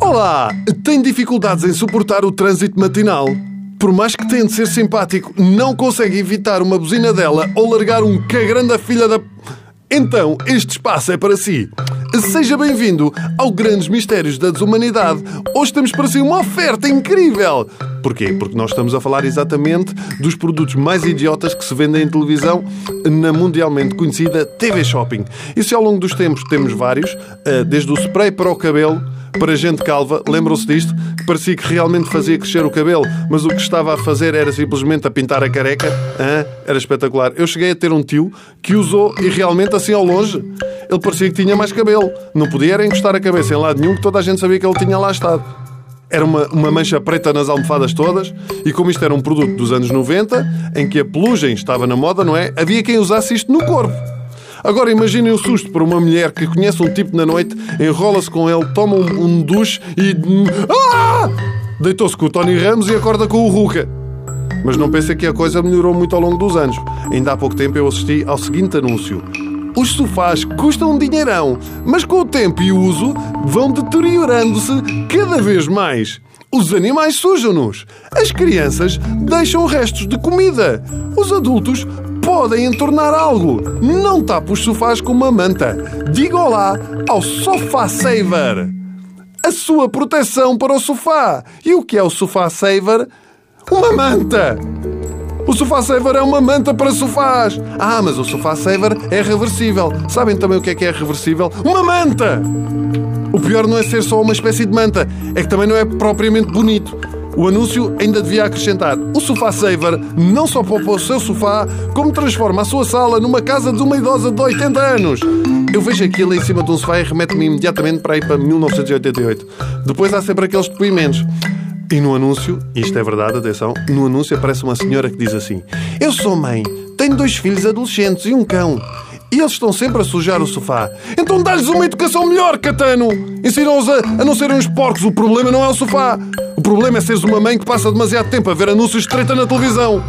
Olá! Tem dificuldades em suportar o trânsito matinal? Por mais que tente ser simpático, não consegue evitar uma buzina dela ou largar um cagrande filha da... Então, este espaço é para si. Seja bem-vindo ao Grandes Mistérios da Desumanidade. Hoje temos para si uma oferta incrível. Porquê? Porque nós estamos a falar exatamente dos produtos mais idiotas que se vendem em televisão na mundialmente conhecida TV Shopping. E se ao longo dos tempos temos vários, eh, desde o spray para o cabelo, para gente calva, lembram-se disto? Parecia que realmente fazia crescer o cabelo, mas o que estava a fazer era simplesmente a pintar a careca? Ah, era espetacular. Eu cheguei a ter um tio que usou e realmente assim ao longe ele parecia que tinha mais cabelo. Não podia era encostar a cabeça em lado nenhum, que toda a gente sabia que ele tinha lá estado. Era uma, uma mancha preta nas almofadas todas, e como isto era um produto dos anos 90, em que a pelugem estava na moda, não é? Havia quem usasse isto no corpo. Agora imaginem o susto para uma mulher que conhece um tipo na noite, enrola-se com ele, toma um, um duche e. Ah! Deitou-se com o Tony Ramos e acorda com o Ruka. Mas não pensa que a coisa melhorou muito ao longo dos anos. Ainda há pouco tempo eu assisti ao seguinte anúncio. Os sofás custam um dinheirão, mas com o tempo e o uso vão deteriorando-se cada vez mais. Os animais sujam-nos. As crianças deixam restos de comida. Os adultos podem entornar algo. Não tape os sofás com uma manta. Diga olá ao Sofá Saver. A sua proteção para o sofá. E o que é o Sofá Saver? Uma manta! O Sofá Saver é uma manta para sofás. Ah, mas o Sofá Saver é reversível. Sabem também o que é que é reversível? Uma manta! O pior não é ser só uma espécie de manta, é que também não é propriamente bonito. O anúncio ainda devia acrescentar: o Sofá Saver não só poupa o seu sofá, como transforma a sua sala numa casa de uma idosa de 80 anos. Eu vejo aquilo em cima de um sofá e remete-me imediatamente para ir para 1988. Depois há sempre aqueles depoimentos. E no anúncio, isto é verdade, atenção, no anúncio aparece uma senhora que diz assim: Eu sou mãe, tenho dois filhos adolescentes e um cão. E eles estão sempre a sujar o sofá. Então dá-lhes uma educação melhor, Catano! Ensinam-os a, a não serem uns porcos. O problema não é o sofá. O problema é seres uma mãe que passa demasiado tempo a ver anúncios de treta na televisão.